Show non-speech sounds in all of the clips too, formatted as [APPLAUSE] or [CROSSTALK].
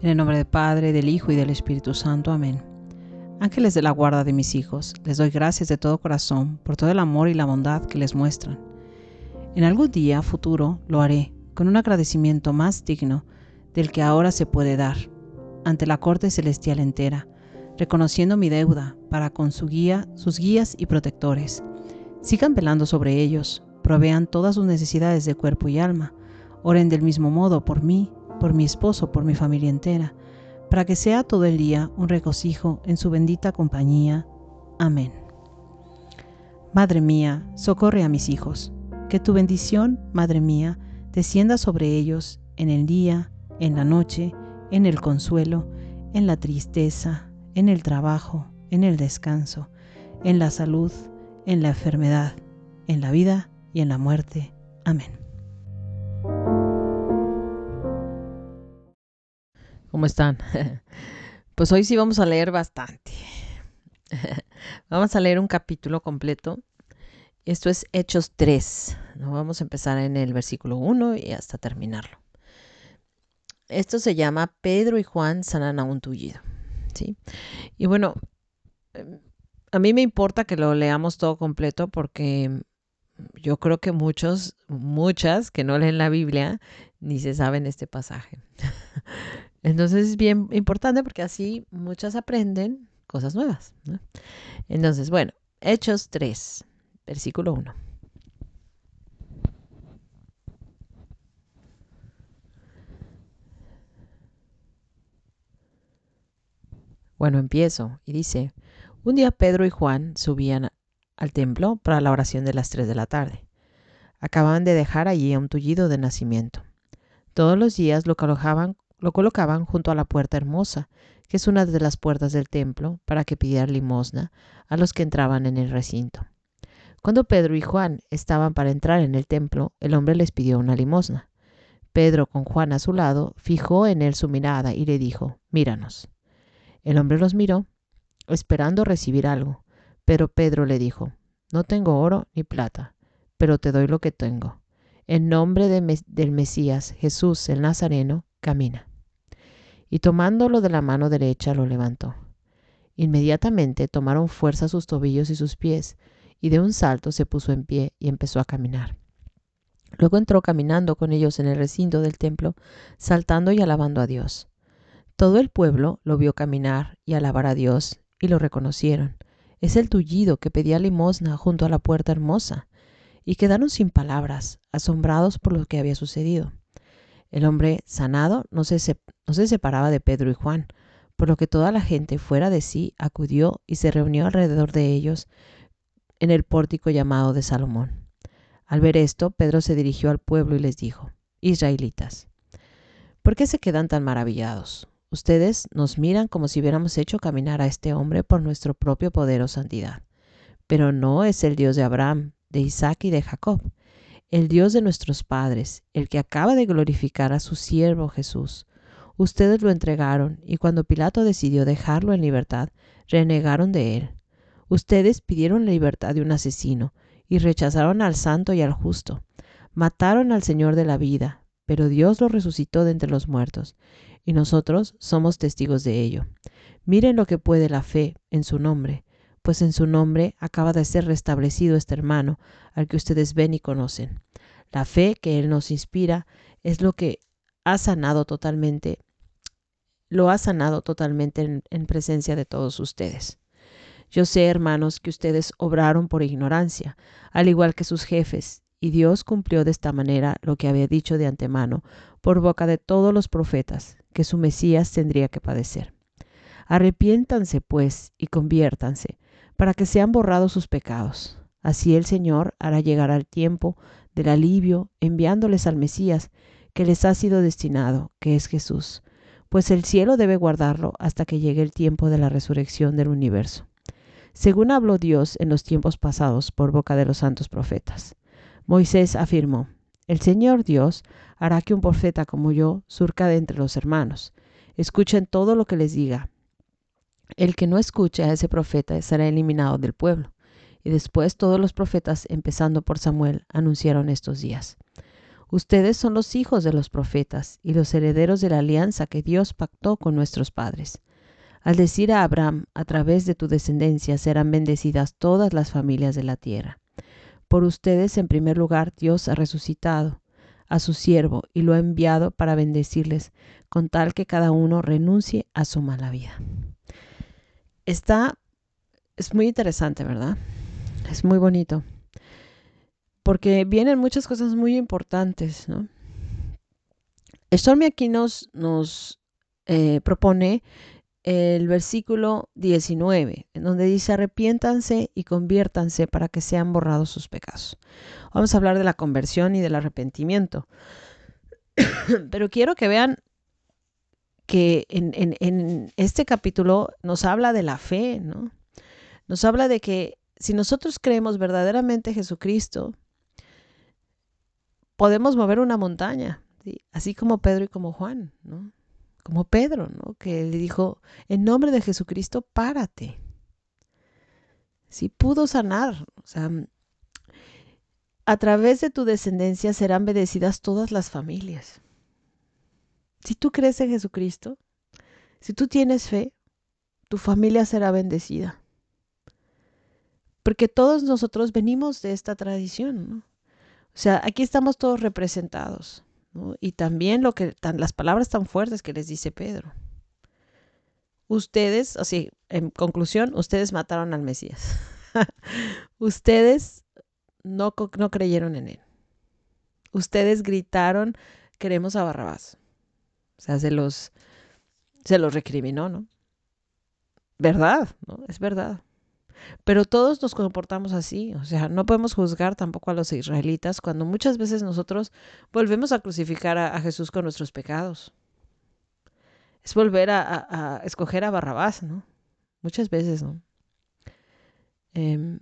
En el nombre del Padre, del Hijo y del Espíritu Santo. Amén. Ángeles de la guarda de mis hijos, les doy gracias de todo corazón por todo el amor y la bondad que les muestran. En algún día futuro lo haré con un agradecimiento más digno del que ahora se puede dar ante la corte celestial entera, reconociendo mi deuda para con su guía, sus guías y protectores. Sigan velando sobre ellos, provean todas sus necesidades de cuerpo y alma, oren del mismo modo por mí por mi esposo, por mi familia entera, para que sea todo el día un regocijo en su bendita compañía. Amén. Madre mía, socorre a mis hijos. Que tu bendición, Madre mía, descienda sobre ellos en el día, en la noche, en el consuelo, en la tristeza, en el trabajo, en el descanso, en la salud, en la enfermedad, en la vida y en la muerte. Amén. ¿Cómo están? [LAUGHS] Pues hoy sí vamos a leer bastante. [LAUGHS] Vamos a leer un capítulo completo. Esto es Hechos 3. Vamos a empezar en el versículo 1 y hasta terminarlo. Esto se llama Pedro y Juan sanan a un tullido. ¿sí? Y bueno, em, a mí me importa que lo leamos todo completo porque yo creo que muchos, muchas que no leen la Biblia ni se saben este pasaje. [LAUGHS] Entonces es bien importante porque así muchas aprenden cosas nuevas. Entonces, bueno, Hechos 3, versículo 1. Bueno, empiezo y dice, un día Pedro y Juan subían al templo para la oración de las 3 de la tarde. Acababan de dejar allí a un tullido de nacimiento. Todos los días lo colocaban lo colocaban junto a la puerta hermosa, que es una de las puertas del templo, para que pidiera limosna a los que entraban en el recinto. Cuando Pedro y Juan estaban para entrar en el templo, el hombre les pidió una limosna. Pedro, con Juan a su lado, fijó en él su mirada y le dijo, Míranos. El hombre los miró, esperando recibir algo, pero Pedro le dijo, No tengo oro ni plata, pero te doy lo que tengo. En nombre del Mesías, Jesús el Nazareno, camina y tomándolo de la mano derecha lo levantó. Inmediatamente tomaron fuerza sus tobillos y sus pies, y de un salto se puso en pie y empezó a caminar. Luego entró caminando con ellos en el recinto del templo, saltando y alabando a Dios. Todo el pueblo lo vio caminar y alabar a Dios, y lo reconocieron. Es el tullido que pedía limosna junto a la puerta hermosa, y quedaron sin palabras, asombrados por lo que había sucedido. El hombre sanado no se, separaba de Pedro y Juan, por lo que toda la gente fuera de sí acudió y se reunió alrededor de ellos en el pórtico llamado de Salomón. Al ver esto, Pedro se dirigió al pueblo y les dijo, Israelitas, ¿por qué se quedan tan maravillados? Ustedes nos miran como si hubiéramos hecho caminar a este hombre por nuestro propio poder o santidad. Pero no es el Dios de Abraham, de Isaac y de Jacob, el Dios de nuestros padres, el que acaba de glorificar a su siervo Jesús. Ustedes lo entregaron y cuando Pilato decidió dejarlo en libertad, renegaron de él. Ustedes pidieron la libertad de un asesino y rechazaron al santo y al justo. Mataron al Señor de la vida, pero Dios lo resucitó de entre los muertos, y nosotros somos testigos de ello. Miren lo que puede la fe en su nombre, pues en su nombre acaba de ser restablecido este hermano, al que ustedes ven y conocen. La fe que Él nos inspira es lo que ha sanado totalmente, lo ha sanado totalmente en, en presencia de todos ustedes. Yo sé, hermanos, que ustedes obraron por ignorancia, al igual que sus jefes, y Dios cumplió de esta manera lo que había dicho de antemano por boca de todos los profetas, que su Mesías tendría que padecer. Arrepiéntanse, pues, y conviértanse, para que sean borrados sus pecados. Así el Señor hará llegar al tiempo del alivio, enviándoles al Mesías que les ha sido destinado, que es Jesús, pues el cielo debe guardarlo hasta que llegue el tiempo de la resurrección del universo, según habló Dios en los tiempos pasados por boca de los santos profetas. Moisés afirmó, el Señor Dios hará que un profeta como yo surca de entre los hermanos. Escuchen todo lo que les diga, el que no escuche a ese profeta será eliminado del pueblo. Y después todos los profetas, empezando por Samuel, anunciaron estos días. Ustedes son los hijos de los profetas y los herederos de la alianza que Dios pactó con nuestros padres. Al decir a Abraham, a través de tu descendencia serán bendecidas todas las familias de la tierra. Por ustedes, en primer lugar, Dios ha resucitado a su siervo y lo ha enviado para bendecirles, con tal que cada uno renuncie a su mala vida. Está, es muy interesante, ¿verdad? Es muy bonito porque vienen muchas cosas muy importantes, ¿no? Stormy aquí nos, eh, propone el versículo 19, en donde dice, arrepiéntanse y conviértanse para que sean borrados sus pecados. Vamos a hablar de la conversión y del arrepentimiento. [COUGHS] Pero quiero que vean que en, en, este capítulo nos habla de la fe, ¿no? Nos habla de que si nosotros creemos verdaderamente Jesucristo, podemos mover una montaña, así como Pedro y como Juan, ¿no? Como Pedro, ¿no? Que le dijo, en nombre de Jesucristo, párate. Sí pudo sanar, o sea, a través de tu descendencia serán bendecidas todas las familias. Si tú crees en Jesucristo, si tú tienes fe, tu familia será bendecida. Porque todos nosotros venimos de esta tradición, ¿no? O sea, aquí estamos todos representados. Y también lo que las palabras tan fuertes que les dice Pedro. Ustedes, así, en conclusión, ustedes mataron al Mesías. [LAUGHS] ustedes no, no creyeron en él. Ustedes gritaron, queremos a Barrabás. O sea, se los, se los recriminó, ¿no? ¿Verdad? ¿no? Es verdad. Pero todos nos comportamos así, o sea, no podemos juzgar tampoco a los israelitas cuando muchas veces nosotros volvemos a crucificar a, Jesús con nuestros pecados. Es volver a, escoger a Barrabás, ¿no? Muchas veces, ¿no? Em,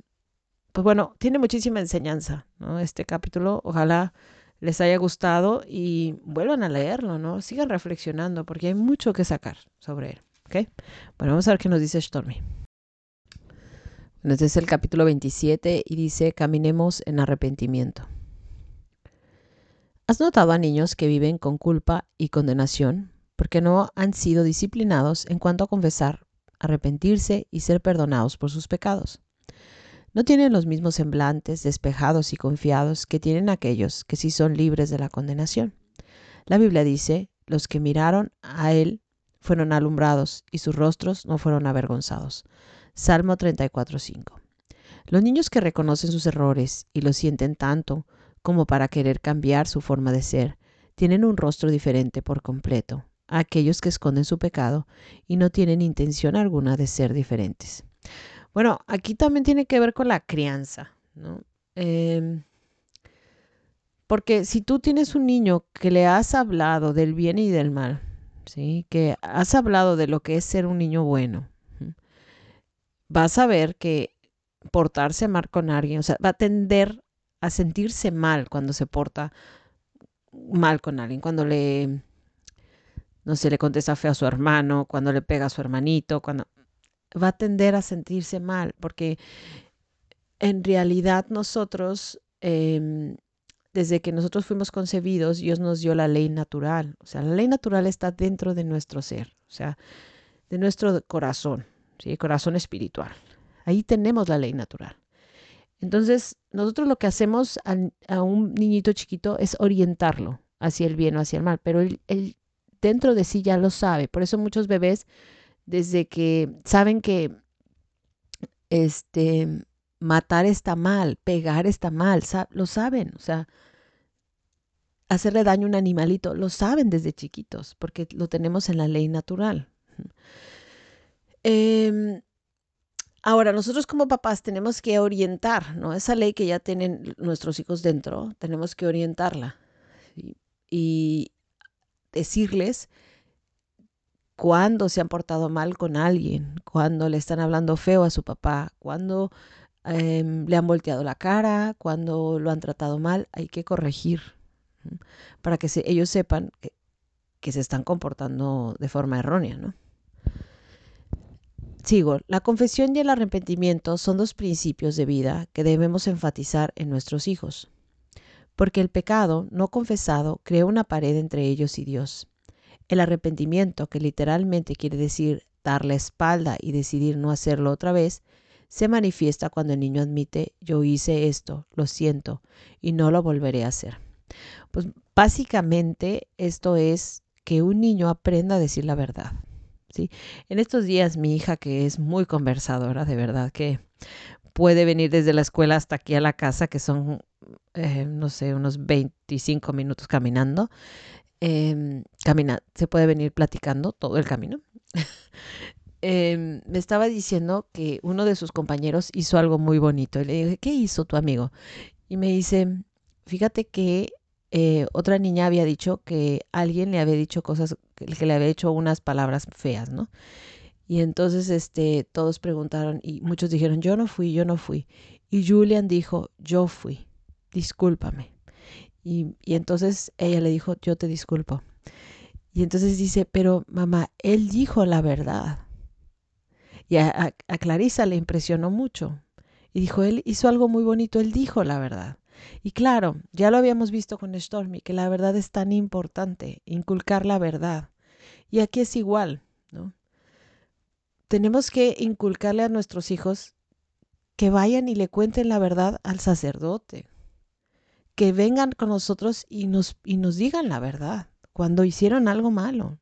pues bueno, tiene muchísima enseñanza, ¿no? Este capítulo, ojalá les haya gustado y vuelvan a leerlo, ¿no? Sigan reflexionando porque hay mucho que sacar sobre él, ¿ok? Bueno, vamos a ver qué nos dice Stormy. Este es el capítulo 27 y dice, caminemos en arrepentimiento. ¿Has notado a niños que viven con culpa y condenación porque no han sido disciplinados en cuanto a confesar, arrepentirse y ser perdonados por sus pecados? No tienen los mismos semblantes despejados y confiados que tienen aquellos que sí son libres de la condenación. La Biblia dice, los que miraron a Él fueron alumbrados y sus rostros no fueron avergonzados. Salmo 34.5. Los niños que reconocen sus errores y los sienten tanto como para querer cambiar su forma de ser, tienen un rostro diferente por completo a aquellos que esconden su pecado y no tienen intención alguna de ser diferentes. Bueno, aquí también tiene que ver con la crianza, ¿no? Em, porque si tú tienes un niño que le has hablado del bien y del mal, ¿sí? que has hablado de lo que es ser un niño bueno, vas a ver que portarse mal con alguien, o sea, va a tender a sentirse mal cuando se porta mal con alguien, cuando le, no sé, le contesta feo a su hermano, cuando le pega a su hermanito, cuando va a tender a sentirse mal, porque en realidad nosotros, em, desde que nosotros fuimos concebidos, Dios nos dio la ley natural, o sea, la ley natural está dentro de nuestro ser, o sea, de nuestro corazón. ¿sí? corazón espiritual. Ahí tenemos la ley natural. Entonces, nosotros lo que hacemos a, un niñito chiquito es orientarlo hacia el bien o hacia el mal, pero él, dentro de sí ya lo sabe. Por eso muchos bebés, desde que saben que este, matar está mal, pegar está mal, lo saben. O sea, hacerle daño a un animalito, lo saben desde chiquitos, porque lo tenemos en la ley natural. Em, ahora, nosotros como papás tenemos que orientar, ¿no? Esa ley que ya tienen nuestros hijos dentro, tenemos que orientarla y decirles cuándo se han portado mal con alguien, cuando le están hablando feo a su papá, cuando em, le han volteado la cara, cuando lo han tratado mal, hay que corregir para que ellos sepan que, que se están comportando de forma errónea, ¿no? Sigo, la confesión y el arrepentimiento son dos principios de vida que debemos enfatizar en nuestros hijos. porque el pecado no confesado crea una pared entre ellos y Dios. El arrepentimiento, que literalmente quiere decir dar la espalda y decidir no hacerlo otra vez, se manifiesta cuando el niño admite yo hice esto, lo siento y no lo volveré a hacer. Pues básicamente esto es que un niño aprenda a decir la verdad. ¿sí? En estos días mi hija que es muy conversadora, de verdad que puede venir desde la escuela hasta aquí a la casa, que son, eh, no sé, unos 25 minutos caminando. Em, camina, se puede venir platicando todo el camino. [LAUGHS] Em, me estaba diciendo que uno de sus compañeros hizo algo muy bonito. Y le dije, ¿qué hizo tu amigo? Y me dice, fíjate que eh, otra niña había dicho que alguien le había dicho cosas, que le había hecho unas palabras feas, ¿no? Y entonces este, todos preguntaron y muchos dijeron, yo no fui, yo no fui. Y Julian dijo, yo fui, discúlpame. Y, entonces ella le dijo, yo te disculpo. Y entonces dice, pero mamá, él dijo la verdad. Y a, Clarisa le impresionó mucho. Y dijo, él hizo algo muy bonito, él dijo la verdad. Y claro, ya lo habíamos visto con Stormy, que la verdad es tan importante, inculcar la verdad. Y aquí es igual, ¿no? Tenemos que inculcarle a nuestros hijos que vayan y le cuenten la verdad al sacerdote, que vengan con nosotros y nos, y nos digan la verdad cuando hicieron algo malo.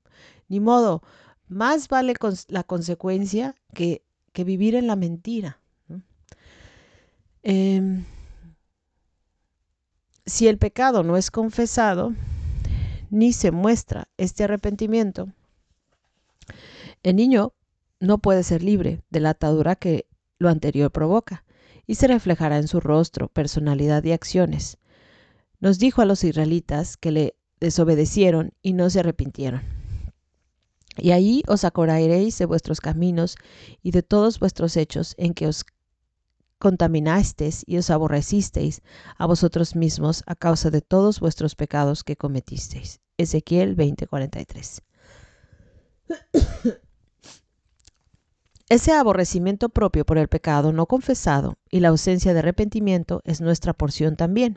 Ni modo, más vale la consecuencia que, vivir en la mentira. Em, si el pecado no es confesado, ni se muestra este arrepentimiento, el niño no puede ser libre de la atadura que lo anterior provoca y se reflejará en su rostro, personalidad y acciones. Nos dijo a los israelitas que le desobedecieron y no se arrepintieron. Y ahí os acordaréis de vuestros caminos y de todos vuestros hechos en que os contaminasteis y os aborrecisteis a vosotros mismos a causa de todos vuestros pecados que cometisteis. Ezequiel 20:43. Ese aborrecimiento propio por el pecado no confesado y la ausencia de arrepentimiento es nuestra porción también,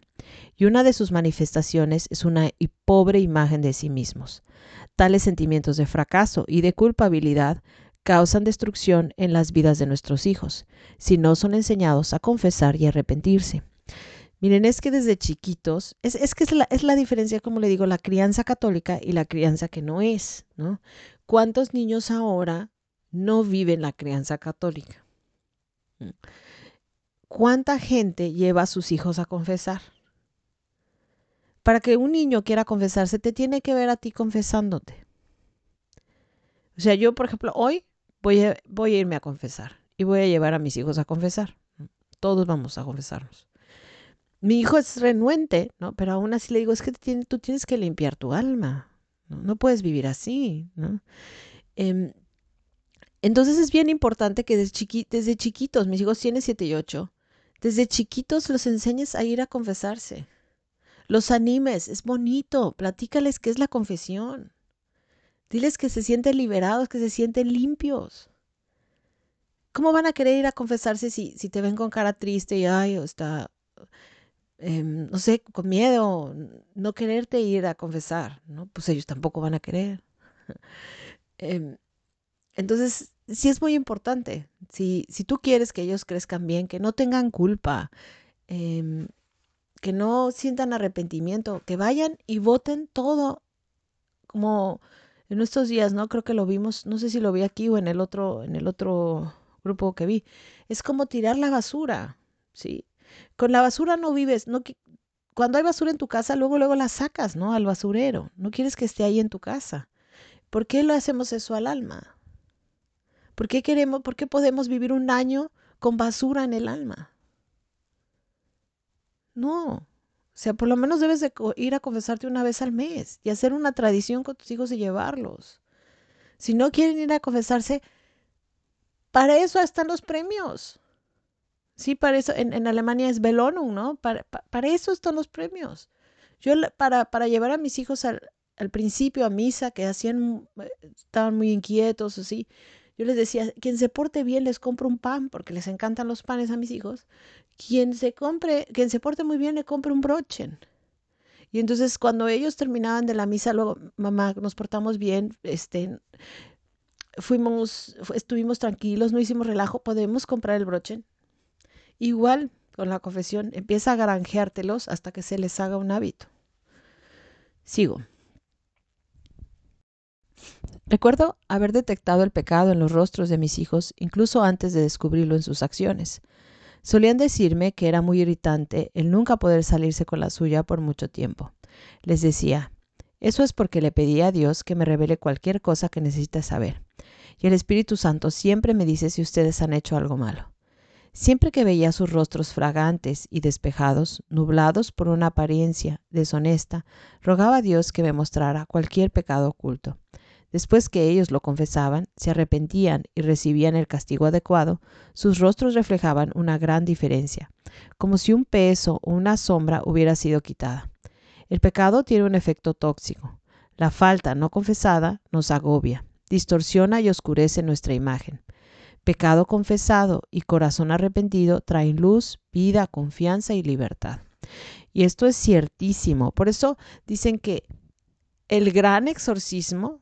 y una de sus manifestaciones es una pobre imagen de sí mismos. Tales sentimientos de fracaso y de culpabilidad causan destrucción en las vidas de nuestros hijos, si no son enseñados a confesar y arrepentirse. Miren, es que desde chiquitos, es, que es la, es la, diferencia, como le digo, la crianza católica y la crianza que no es, ¿no? ¿Cuántos niños ahora no viven la crianza católica. ¿Cuánta gente lleva a sus hijos a confesar? Para que un niño quiera confesarse, te tiene que ver a ti confesándote. O sea, yo, por ejemplo, hoy voy a, voy a irme a confesar y voy a llevar a mis hijos a confesar. Todos vamos a confesarnos. Mi hijo es renuente, ¿no? Pero aún así le digo, es que tú tienes que limpiar tu alma. No, puedes vivir así, ¿no? Em, entonces es bien importante que desde, chiquitos, mis hijos tienen 7 y 8, desde chiquitos los enseñes a ir a confesarse. Los animes, es bonito, platícales qué es la confesión. Diles que se sienten liberados, que se sienten limpios. ¿Cómo van a querer ir a confesarse si, si te ven con cara triste y, ay, o está, em, no sé, con miedo, no quererte ir a confesar? ¿no? Pues ellos tampoco van a querer. [LAUGHS] Em, entonces, sí es muy importante. Si, si tú quieres que ellos crezcan bien, que no tengan culpa, em, que no sientan arrepentimiento, que vayan y voten todo como en estos días, ¿no? Creo que lo vimos, no sé si lo vi aquí o en el otro, en el otro grupo que vi. Es como tirar la basura, ¿sí? Con la basura no vives, no cuando hay basura en tu casa, luego luego la sacas, ¿no? Al basurero. No quieres que esté ahí en tu casa. ¿Por qué lo hacemos eso al alma? ¿Por qué queremos, por qué podemos vivir un año con basura en el alma? No. O sea, por lo menos debes de ir a confesarte una vez al mes y hacer una tradición con tus hijos y llevarlos. Si no quieren ir a confesarse, para eso están los premios. Sí, para eso, en, Alemania es Belohnung, ¿no? Para, para, eso están los premios. Yo para, para llevar a mis hijos al, al principio a misa, que hacían, eh, estaban muy inquietos, así, yo les decía, quien se porte bien les compro un pan, porque les encantan los panes a mis hijos. Quien se compre, quien se porte muy bien le compre un brochen. Y entonces cuando ellos terminaban de la misa, luego, mamá, nos portamos bien, este, fuimos, estuvimos tranquilos, no hicimos relajo, podemos comprar el broche. Igual con la confesión, empieza a granjeártelos hasta que se les haga un hábito. Sigo. Recuerdo haber detectado el pecado en los rostros de mis hijos incluso antes de descubrirlo en sus acciones. Solían decirme que era muy irritante el nunca poder salirse con la suya por mucho tiempo. Les decía, eso es porque le pedí a Dios que me revele cualquier cosa que necesite saber. Y el Espíritu Santo siempre me dice si ustedes han hecho algo malo. Siempre que veía sus rostros fragantes y despejados, nublados por una apariencia deshonesta, rogaba a Dios que me mostrara cualquier pecado oculto. Después que ellos lo confesaban, se arrepentían y recibían el castigo adecuado, sus rostros reflejaban una gran diferencia, como si un peso o una sombra hubiera sido quitada. El pecado tiene un efecto tóxico. La falta no confesada nos agobia, distorsiona y oscurece nuestra imagen. Pecado confesado y corazón arrepentido traen luz, vida, confianza y libertad. Y esto es ciertísimo. Por eso dicen que el gran exorcismo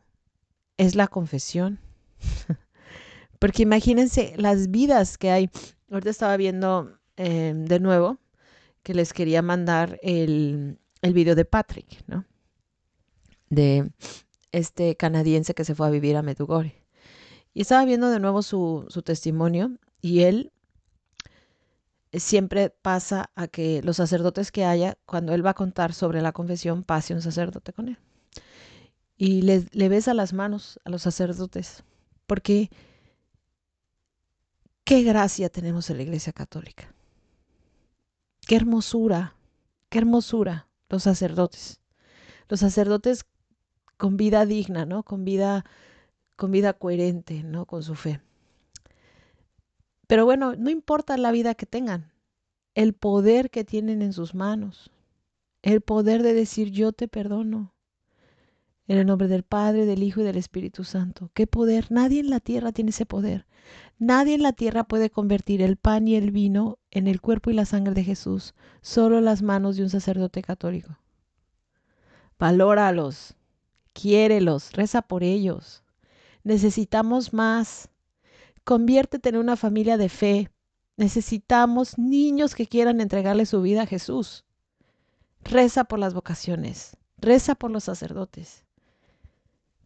es la confesión. [LAUGHS] Porque imagínense las vidas que hay. Ahorita estaba viendo em, de nuevo que les quería mandar el, el video de Patrick, ¿no? De este canadiense que se fue a vivir a Medugorje. Y estaba viendo de nuevo su, su testimonio y él siempre pasa a que los sacerdotes que haya, cuando él va a contar sobre la confesión, pase un sacerdote con él y le, le besa las manos a los sacerdotes, porque qué gracia tenemos en la Iglesia Católica. Qué hermosura, qué hermosura los sacerdotes. Los sacerdotes con vida digna, ¿no? Con vida con vida coherente, ¿no? Con su fe. Pero bueno, no importa la vida que tengan, el poder que tienen en sus manos, el poder de decir yo te perdono, en el nombre del Padre, del Hijo y del Espíritu Santo. ¿Qué poder? Nadie en la tierra tiene ese poder. Nadie en la tierra puede convertir el pan y el vino en el cuerpo y la sangre de Jesús, solo las manos de un sacerdote católico. Valóralos, quiérelos, reza por ellos. Necesitamos más. Conviértete en una familia de fe. Necesitamos niños que quieran entregarle su vida a Jesús. Reza por las vocaciones, reza por los sacerdotes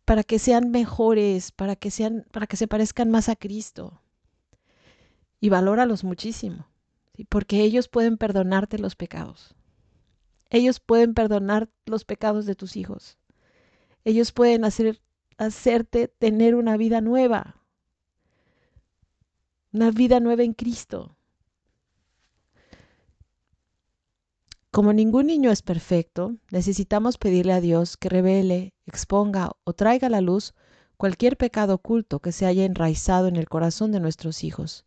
para que sean mejores, para que sean, para que se parezcan más a Cristo. Y valóralos muchísimo, porque ellos pueden perdonarte los pecados. Ellos pueden perdonar los pecados de tus hijos. Ellos pueden hacer, hacerte tener una vida nueva, una vida nueva en Cristo. Como ningún niño es perfecto, necesitamos pedirle a Dios que revele, exponga o traiga a la luz cualquier pecado oculto que se haya enraizado en el corazón de nuestros hijos,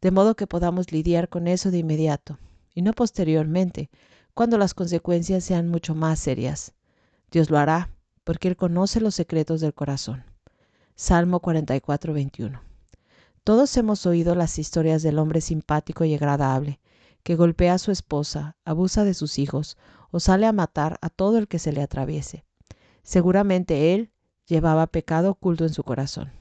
de modo que podamos lidiar con eso de inmediato, y no posteriormente, cuando las consecuencias sean mucho más serias. Dios lo hará, porque Él conoce los secretos del corazón. Salmo 44, 21. Todos hemos oído las historias del hombre simpático y agradable, que golpea a su esposa, abusa de sus hijos o sale a matar a todo el que se le atraviese. Seguramente él llevaba pecado oculto en su corazón.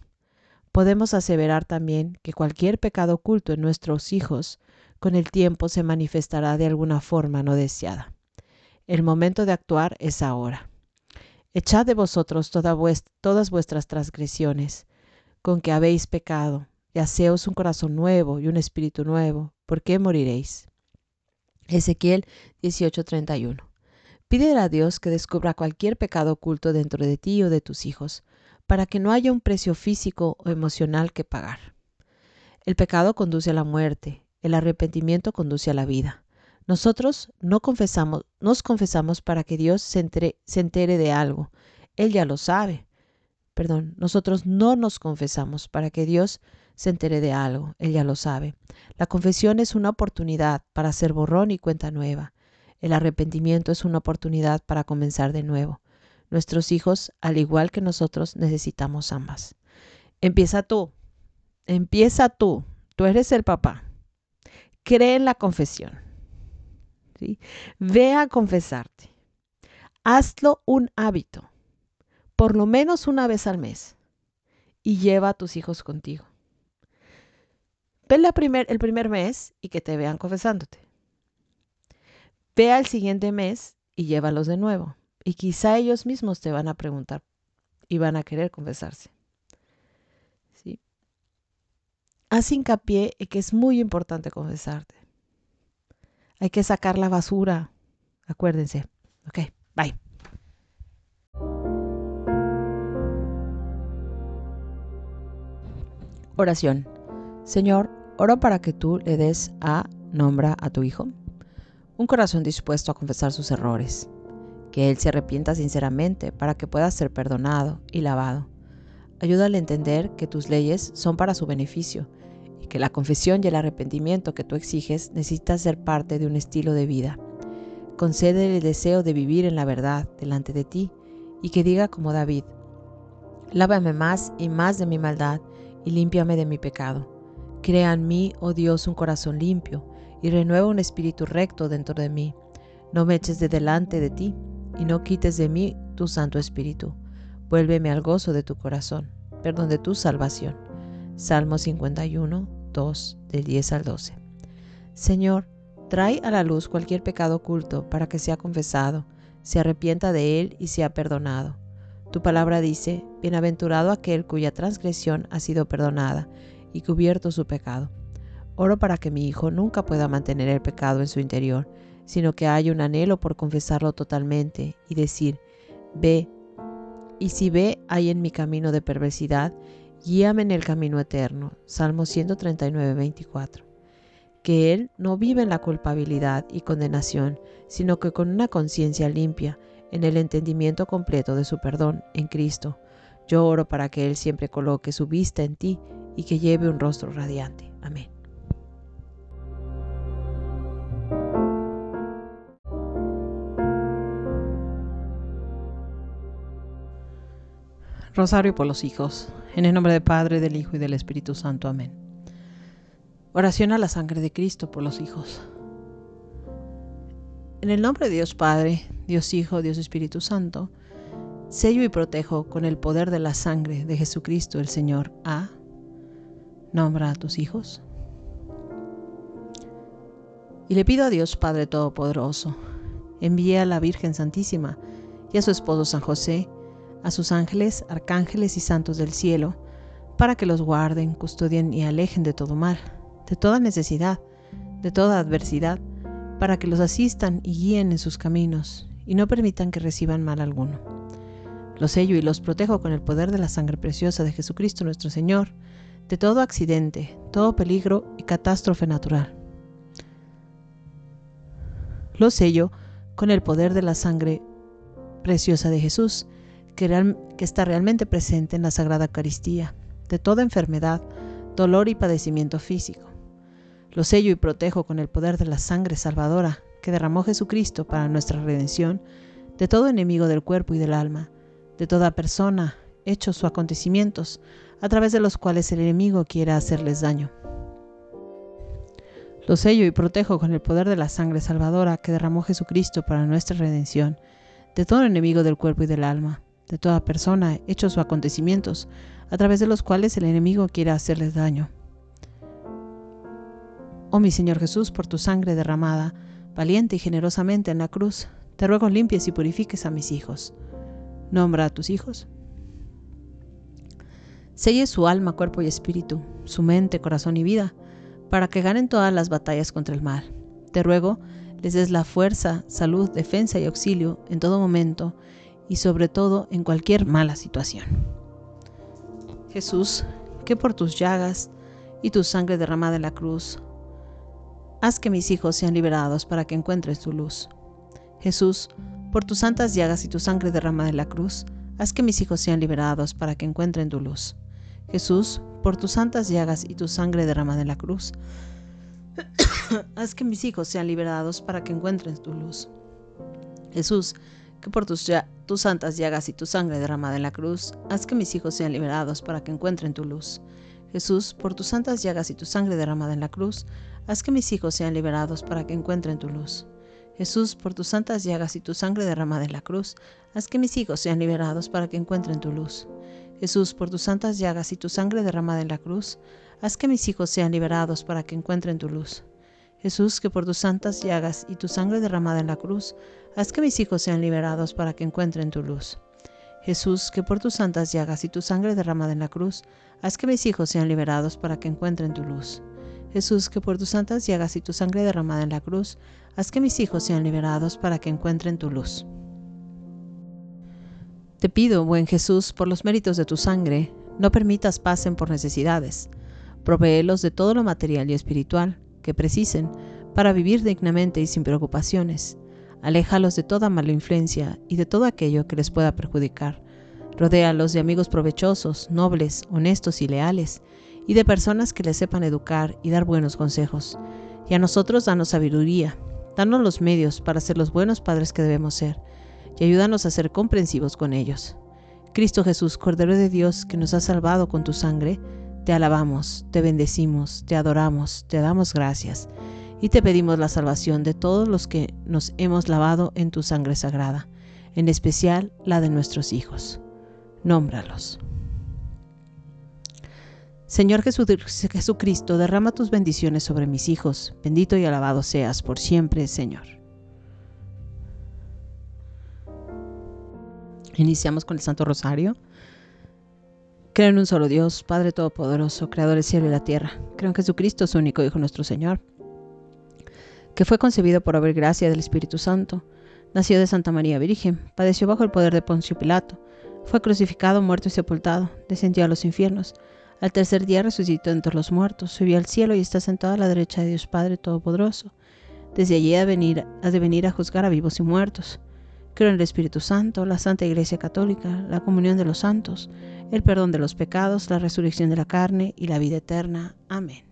Podemos aseverar también que cualquier pecado oculto en nuestros hijos con el tiempo se manifestará de alguna forma no deseada. El momento de actuar es ahora. Echad de vosotros todas vuestras transgresiones, con que habéis pecado, y haceos un corazón nuevo y un espíritu nuevo, ¿por qué moriréis? Ezequiel 18:31. Pídele a Dios que descubra cualquier pecado oculto dentro de ti o de tus hijos, para que no haya un precio físico o emocional que pagar. El pecado conduce a la muerte, el arrepentimiento conduce a la vida. Nosotros no confesamos, nos confesamos para que Dios se entere, se entere de algo. Él ya lo sabe. Perdón, nosotros no nos confesamos para que Dios se entere de algo, él ya lo sabe. La confesión es una oportunidad para hacer borrón y cuenta nueva. El arrepentimiento es una oportunidad para comenzar de nuevo. Nuestros hijos, al igual que nosotros, necesitamos ambas. Empieza tú. Empieza tú. Tú eres el papá. Cree en la confesión. Ve a confesarte. Hazlo un hábito, por lo menos una vez al mes, y lleva a tus hijos contigo. Ven primer, el primer mes y que te vean confesándote. Ve al siguiente mes y llévalos de nuevo. Y quizá ellos mismos te van a preguntar y van a querer confesarse. ¿Sí? Haz hincapié en que es muy importante confesarte. Hay que sacar la basura. Acuérdense. Ok, bye. Oración. Señor, oro para que tú le des a nombra a tu hijo un corazón dispuesto a confesar sus errores, que él se arrepienta sinceramente para que pueda ser perdonado y lavado. Ayúdale a entender que tus leyes son para su beneficio y que la confesión y el arrepentimiento que tú exiges necesitan ser parte de un estilo de vida. Concédele el deseo de vivir en la verdad delante de ti y que diga como David, lávame más y más de mi maldad y límpiame de mi pecado. Crea en mí, oh Dios, un corazón limpio y renueva un espíritu recto dentro de mí. No me eches de delante de ti y no quites de mí tu Santo Espíritu. Vuélveme al gozo de tu corazón, perdón de tu salvación. Salmo 51, 2, del 10 al 12. Señor, trae a la luz cualquier pecado oculto para que sea confesado, se arrepienta de él y sea perdonado. Tu palabra dice, Bienaventurado aquel cuya transgresión ha sido perdonada y cubierto su pecado. Oro para que mi hijo nunca pueda mantener el pecado en su interior, sino que haya un anhelo por confesarlo totalmente y decir, ve, y si ve hay en mi camino de perversidad, guíame en el camino eterno. Salmo 139, 24. Que él no vive en la culpabilidad y condenación, sino que con una conciencia limpia, en el entendimiento completo de su perdón en Cristo. Yo oro para que Él siempre coloque su vista en ti y que lleve un rostro radiante. Amén. Rosario por los hijos. En el nombre del Padre, del Hijo y del Espíritu Santo. Amén. Oración a la sangre de Cristo por los hijos. En el nombre de Dios Padre, Dios Hijo, Dios Espíritu Santo, sello y protejo con el poder de la sangre de Jesucristo el Señor a nombra a tus hijos. Y le pido a Dios Padre Todopoderoso, envíe a la Virgen Santísima y a su esposo San José, a sus ángeles, arcángeles y santos del cielo, para que los guarden, custodien y alejen de todo mal, de toda necesidad, de toda adversidad, para que los asistan y guíen en sus caminos, y no permitan que reciban mal alguno. Los sello y los protejo con el poder de la sangre preciosa de Jesucristo nuestro Señor, de todo accidente, todo peligro y catástrofe natural. Los sello con el poder de la sangre preciosa de Jesús, que, está realmente presente en la Sagrada Eucaristía, de toda enfermedad, dolor y padecimiento físico. Lo sello y protejo con el poder de la sangre salvadora que derramó Jesucristo para nuestra redención, de todo enemigo del cuerpo y del alma, de toda persona, hechos o acontecimientos a través de los cuales el enemigo quiera hacerles daño. Lo sello y protejo con el poder de la sangre salvadora que derramó Jesucristo para nuestra redención, de todo enemigo del cuerpo y del alma, de toda persona, hechos o acontecimientos, a través de los cuales el enemigo quiera hacerles daño. Oh mi Señor Jesús, por tu sangre derramada, valiente y generosamente en la cruz, te ruego limpies y purifiques a mis hijos. Nombra a tus hijos. Selle su alma, cuerpo y espíritu, su mente, corazón y vida, para que ganen todas las batallas contra el mal. Te ruego, les des la fuerza, salud, defensa y auxilio en todo momento y sobre todo en cualquier mala situación. Jesús, que por tus llagas y tu sangre derramada en la cruz, haz que mis hijos sean liberados para que encuentres tu luz. Jesús, por tus santas llagas y tu sangre derramada en la cruz, haz que mis hijos sean liberados para que encuentren tu luz. Jesús, por tus santas llagas y tu sangre derramada en la cruz, [COUGHS] haz que mis hijos sean liberados para que encuentren tu luz. Jesús, que por tus, tus santas llagas y tu sangre derramada en la cruz, haz que mis hijos sean liberados para que encuentren tu luz. Jesús, por tus santas llagas y tu sangre derramada en la cruz, haz que mis hijos sean liberados para que encuentren tu luz. Jesús, por tus santas llagas y tu sangre derramada en la cruz, haz que mis hijos sean liberados para que encuentren tu luz. Jesús, por tus santas llagas y tu sangre derramada en la cruz, haz que mis hijos sean liberados para que encuentren tu luz. Jesús, que por tus santas llagas y tu sangre derramada en la cruz, haz que mis hijos sean liberados para que encuentren tu luz. Jesús, que por tus santas llagas y tu sangre derramada en la cruz, haz que mis hijos sean liberados para que encuentren tu luz. Jesús, que por tus santas llagas y tu sangre derramada en la cruz, haz que mis hijos sean liberados para que encuentren tu luz. Te pido, buen Jesús, por los méritos de tu sangre, no permitas pasen por necesidades. Provéelos de todo lo material y espiritual que precisen para vivir dignamente y sin preocupaciones. Aléjalos de toda mala influencia y de todo aquello que les pueda perjudicar. Rodéalos de amigos provechosos, nobles, honestos y leales, y de personas que les sepan educar y dar buenos consejos. Y a nosotros danos sabiduría, danos los medios para ser los buenos padres que debemos ser, y ayúdanos a ser comprensivos con ellos. Cristo Jesús, Cordero de Dios, que nos has salvado con tu sangre, te alabamos, te bendecimos, te adoramos, te damos gracias, y te pedimos la salvación de todos los que nos hemos lavado en tu sangre sagrada, en especial la de nuestros hijos. Nómbralos. Señor Jesucristo, derrama tus bendiciones sobre mis hijos. Bendito y alabado seas por siempre, Señor. Iniciamos con el Santo Rosario. Creo en un solo Dios, Padre Todopoderoso, Creador del cielo y la tierra. Creo en Jesucristo, su único Hijo nuestro Señor, que fue concebido por haber gracia del Espíritu Santo. Nació de Santa María Virgen, padeció bajo el poder de Poncio Pilato, fue crucificado, muerto y sepultado, descendió a los infiernos al tercer día resucitó entre los muertos, subió al cielo y está sentado a la derecha de Dios Padre Todopoderoso. Desde allí ha, venir, de venir a juzgar a vivos y muertos. Creo en el Espíritu Santo, la Santa Iglesia Católica, la comunión de los santos, el perdón de los pecados, la resurrección de la carne y la vida eterna. Amén.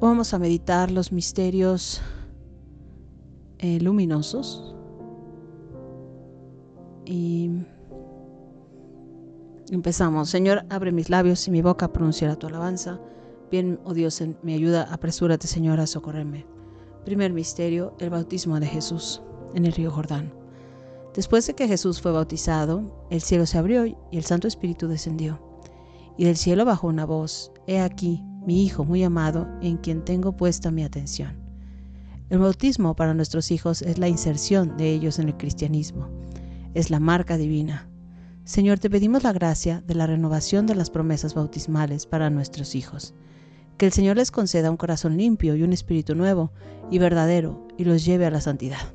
Vamos a meditar los misterios eh, luminosos y Empezamos. Señor, abre mis labios y mi boca pronunciará tu alabanza. Bien, oh Dios, mi ayuda, apresúrate, Señor, a socorrerme. Primer misterio, el bautismo de Jesús en el río Jordán. Después de que Jesús fue bautizado, el cielo se abrió y el Santo Espíritu descendió. Y del cielo bajó una voz, He aquí, mi Hijo muy amado, en quien tengo puesta mi atención. El bautismo para nuestros hijos es la inserción de ellos en el cristianismo. Es la marca divina, Señor, te pedimos la gracia de la renovación de las promesas bautismales para nuestros hijos. Que el Señor les conceda un corazón limpio y un espíritu nuevo y verdadero y los lleve a la santidad.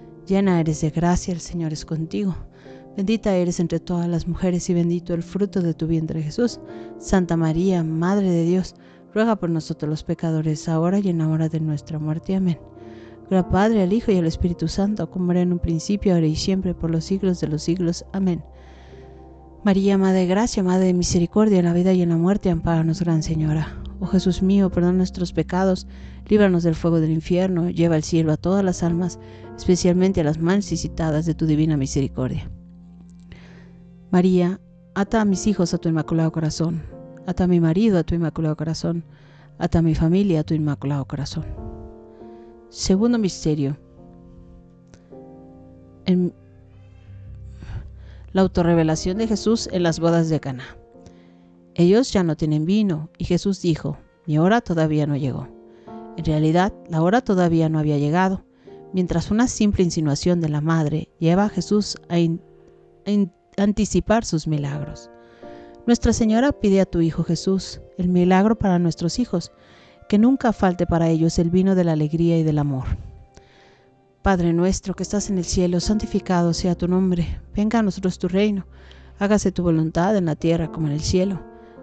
Llena eres de gracia, el Señor es contigo. Bendita eres entre todas las mujeres y bendito el fruto de tu vientre Jesús. Santa María, Madre de Dios, ruega por nosotros los pecadores, ahora y en la hora de nuestra muerte. Amén. Gloria al Padre, al Hijo y al Espíritu Santo, como era en un principio, ahora y siempre, por los siglos de los siglos. Amén. María, Madre de Gracia, Madre de Misericordia, en la vida y en la muerte, amparanos, Gran Señora. Oh Jesús mío, perdona nuestros pecados, líbranos del fuego del infierno, lleva al cielo a todas las almas, especialmente a las más necesitadas de tu divina misericordia. María, ata a mis hijos a tu inmaculado corazón, ata a mi marido a tu inmaculado corazón, ata a mi familia a tu inmaculado corazón. Segundo misterio. En la autorrevelación de Jesús en las bodas de Cana. Ellos ya no tienen vino, y Jesús dijo, mi hora todavía no llegó. En realidad, la hora todavía no había llegado, mientras una simple insinuación de la madre lleva a Jesús a, anticipar sus milagros. Nuestra Señora pide a tu Hijo Jesús el milagro para nuestros hijos, que nunca falte para ellos el vino de la alegría y del amor. Padre nuestro que estás en el cielo, santificado sea tu nombre, venga a nosotros tu reino, hágase tu voluntad en la tierra como en el cielo.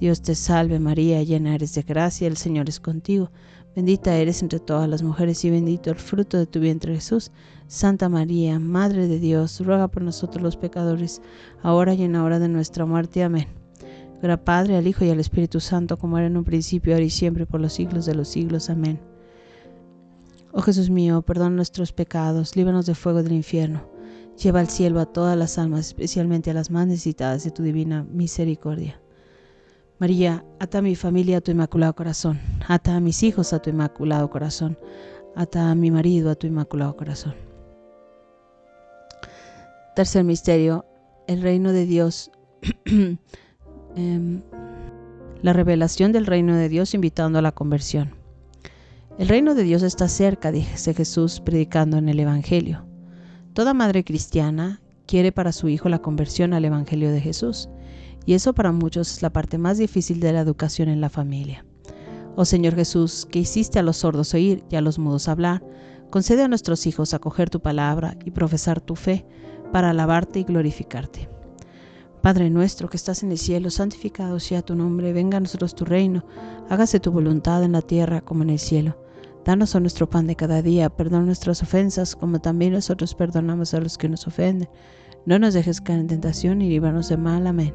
Dios te salve María, llena eres de gracia, el Señor es contigo. Bendita eres entre todas las mujeres y bendito el fruto de tu vientre Jesús. Santa María, Madre de Dios, ruega por nosotros los pecadores, ahora y en la hora de nuestra muerte. Amén. Gloria Padre, al Hijo y al Espíritu Santo, como era en un principio, ahora y siempre, por los siglos de los siglos. Amén. Oh Jesús mío, perdona nuestros pecados, líbranos del fuego del infierno. Lleva al cielo a todas las almas, especialmente a las más necesitadas de tu divina misericordia. María, ata a mi familia a tu inmaculado corazón, ata a mis hijos a tu inmaculado corazón, ata a mi marido a tu inmaculado corazón. Tercer misterio, el reino de Dios. [CLEARS THROAT] Em, la revelación del reino de Dios invitando a la conversión. El reino de Dios está cerca, dice Jesús predicando en el Evangelio. Toda madre cristiana quiere para su hijo la conversión al Evangelio de Jesús, y eso para muchos es la parte más difícil de la educación en la familia. Oh Señor Jesús, que hiciste a los sordos oír y a los mudos hablar, concede a nuestros hijos acoger tu palabra y profesar tu fe para alabarte y glorificarte. Padre nuestro que estás en el cielo, santificado sea tu nombre, venga a nosotros tu reino, hágase tu voluntad en la tierra como en el cielo. Danos a nuestro pan de cada día, perdona nuestras ofensas, como también nosotros perdonamos a los que nos ofenden. No nos dejes caer en tentación y líbranos de mal. Amén.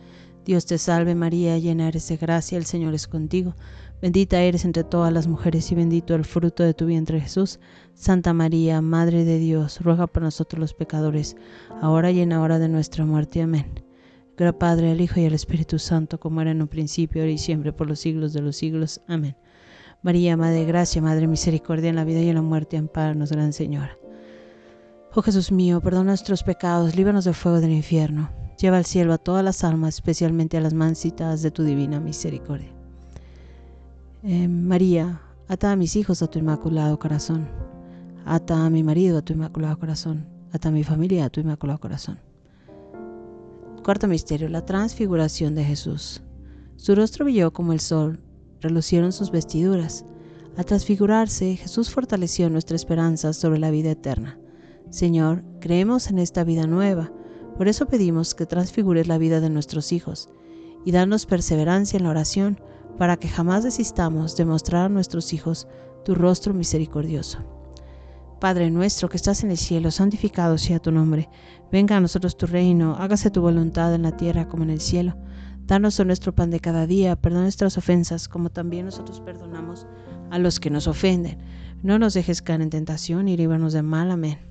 Dios te salve María, llena eres de gracia, el Señor es contigo. Bendita eres entre todas las mujeres y bendito el fruto de tu vientre Jesús. Santa María, Madre de Dios, ruega por nosotros los pecadores, ahora y en la hora de nuestra muerte. Amén. Gloria Padre, al Hijo y al Espíritu Santo, como era en un principio, ahora y siempre, por los siglos de los siglos. Amén. María, Madre de Gracia, Madre de Misericordia, en la vida y en la muerte, amparanos, Gran Señora. Oh Jesús mío, perdona nuestros pecados, líbranos del fuego del infierno. Lleva al cielo a todas las almas, especialmente a las mansitas de tu divina misericordia. Eh, María, ata a mis hijos a tu inmaculado corazón. Ata a mi marido a tu inmaculado corazón. Ata a mi familia a tu inmaculado corazón. Cuarto misterio, la transfiguración de Jesús. Su rostro brilló como el sol, relucieron sus vestiduras. Al transfigurarse, Jesús fortaleció nuestra esperanza sobre la vida eterna. Señor, creemos en esta vida nueva, por eso pedimos que transfigures la vida de nuestros hijos y danos perseverancia en la oración para que jamás desistamos de mostrar a nuestros hijos tu rostro misericordioso. Padre nuestro que estás en el cielo, santificado sea tu nombre. Venga a nosotros tu reino, hágase tu voluntad en la tierra como en el cielo. Danos nuestro pan de cada día, perdona nuestras ofensas, como también nosotros perdonamos a los que nos ofenden. No nos dejes caer en tentación y líbranos de mal. Amén.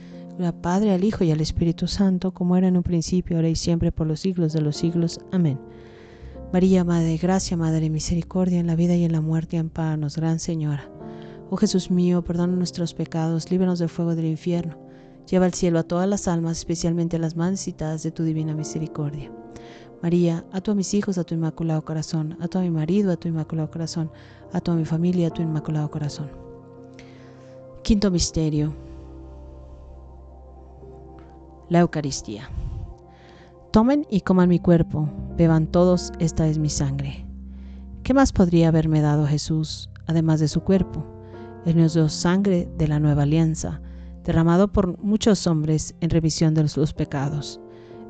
Al Padre, al Hijo y al Espíritu Santo, como era en un principio, ahora y siempre, por los siglos de los siglos. Amén. María, Madre de Gracia, Madre de Misericordia, en la vida y en la muerte, amparanos, Gran Señora. Oh Jesús mío, perdona nuestros pecados, líbranos del fuego del infierno Lleva al cielo a todas las almas, especialmente a las más necesitadas de tu divina misericordia. María, a a mis hijos, a tu inmaculado corazón, a tu a mi marido, a tu inmaculado corazón, a tu a mi familia, a tu inmaculado corazón. Quinto misterio. La Eucaristía. Tomen y coman mi cuerpo, beban todos, esta es mi sangre. ¿Qué más podría haberme dado Jesús, además de su cuerpo? Él nos dio sangre de la nueva alianza derramado por muchos hombres en revisión de sus pecados.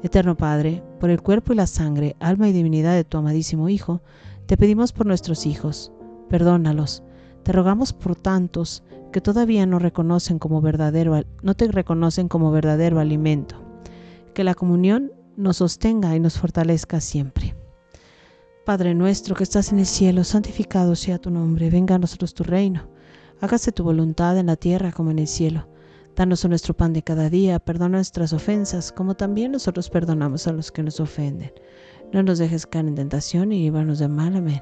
Eterno Padre, por el cuerpo y la sangre, alma y divinidad de tu amadísimo Hijo, te pedimos por nuestros hijos, perdónalos. Te rogamos por tantos que todavía no reconocen como verdadero, no te reconocen como verdadero alimento. Que la comunión nos sostenga y nos fortalezca siempre. Padre nuestro que estás en el cielo, santificado sea tu nombre, venga a nosotros tu reino. Hágase tu voluntad en la tierra como en el cielo. Danos nuestro pan de cada día, perdona nuestras ofensas, como también nosotros perdonamos a los que nos ofenden. No nos dejes caer en tentación y líbranos de mal. Amén.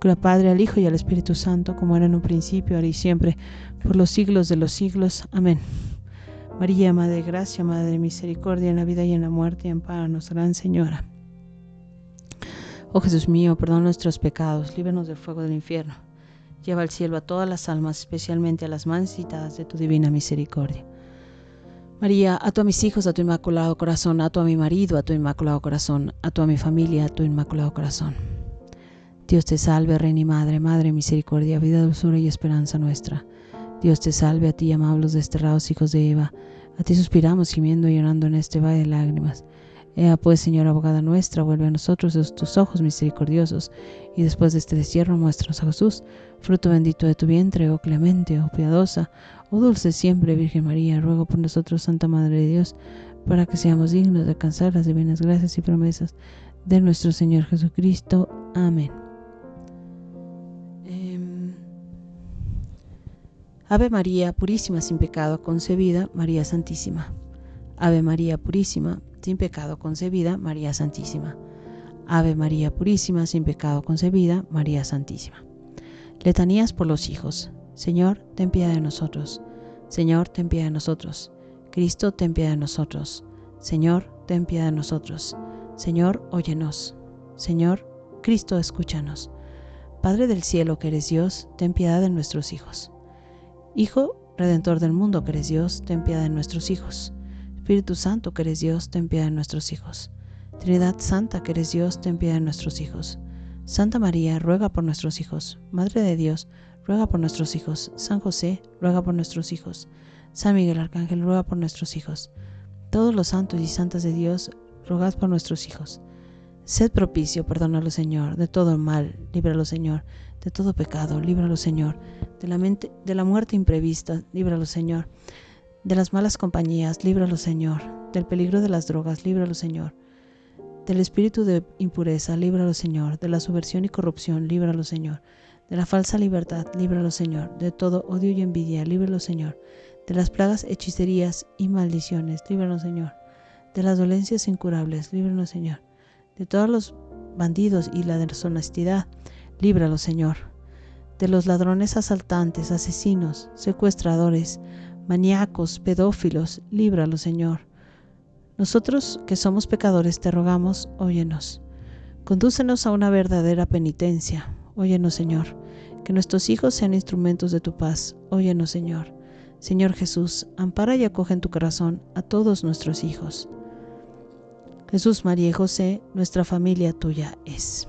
Gloria Padre, al Hijo y al Espíritu Santo, como era en un principio, ahora y siempre, por los siglos de los siglos. Amén. María, Madre de Gracia, Madre de Misericordia, en la vida y en la muerte, amparanos, Gran Señora. Oh Jesús mío, perdona nuestros pecados, líbranos del fuego del infierno Lleva al cielo a todas las almas, especialmente a las más necesitadas de tu divina misericordia. María, a a mis hijos, a tu inmaculado corazón, a tu a mi marido, a tu inmaculado corazón, a tu a mi familia, a tu inmaculado corazón. Dios te salve, Reina y Madre, Madre misericordia, vida, dulzura y esperanza nuestra. Dios te salve a ti, amables desterrados hijos de Eva. A ti suspiramos, gimiendo y llorando en este valle de lágrimas. Ea pues, Señora abogada nuestra, vuelve a nosotros tus ojos misericordiosos, y después de este destierro muéstranos a Jesús, fruto bendito de tu vientre, oh clemente, oh piadosa, oh dulce siempre Virgen María, ruego por nosotros, Santa Madre de Dios, para que seamos dignos de alcanzar las divinas gracias y promesas de nuestro Señor Jesucristo. Amén. Ave María, purísima sin pecado concebida, María Santísima. Ave María Purísima, sin pecado concebida, María Santísima. Ave María Purísima, sin pecado concebida, María Santísima. Letanías por los hijos. Señor, ten piedad de nosotros. Señor, ten piedad de nosotros. Cristo, ten piedad de nosotros. Señor, ten piedad de nosotros. Señor, óyenos. Señor, Cristo, escúchanos. Padre del cielo que eres Dios, ten piedad de nuestros hijos. Hijo, Redentor del mundo que eres Dios, ten piedad de nuestros hijos. Espíritu Santo, que eres Dios, ten piedad de nuestros hijos. Trinidad Santa, que eres Dios, ten piedad de nuestros hijos. Santa María, ruega por nuestros hijos. Madre de Dios, ruega por nuestros hijos. San José, ruega por nuestros hijos. San Miguel Arcángel, ruega por nuestros hijos. Todos los santos y santas de Dios, rogad por nuestros hijos. Sed propicio, perdónalo Señor, de todo mal, líbralo Señor, de todo pecado, líbralo Señor, de la, mente, de la muerte imprevista, líbralo Señor, de las malas compañías, líbralo Señor. Del peligro de las drogas, líbralo Señor. Del espíritu de impureza, líbralo Señor. De la subversión y corrupción, líbralo Señor. De la falsa libertad, líbralo Señor. De todo odio y envidia, líbralo Señor. De las plagas, hechicerías y maldiciones, líbralo Señor. De las dolencias incurables, líbralo Señor. De todos los bandidos y la deshonestidad, líbralo Señor. De los ladrones asaltantes, asesinos, secuestradores, maníacos, pedófilos, líbralos, Señor. Nosotros que somos pecadores te rogamos, óyenos. Condúcenos a una verdadera penitencia, óyenos, Señor. Que nuestros hijos sean instrumentos de tu paz, óyenos, Señor. Señor Jesús, ampara y acoge en tu corazón a todos nuestros hijos. Jesús, María y José, nuestra familia tuya es.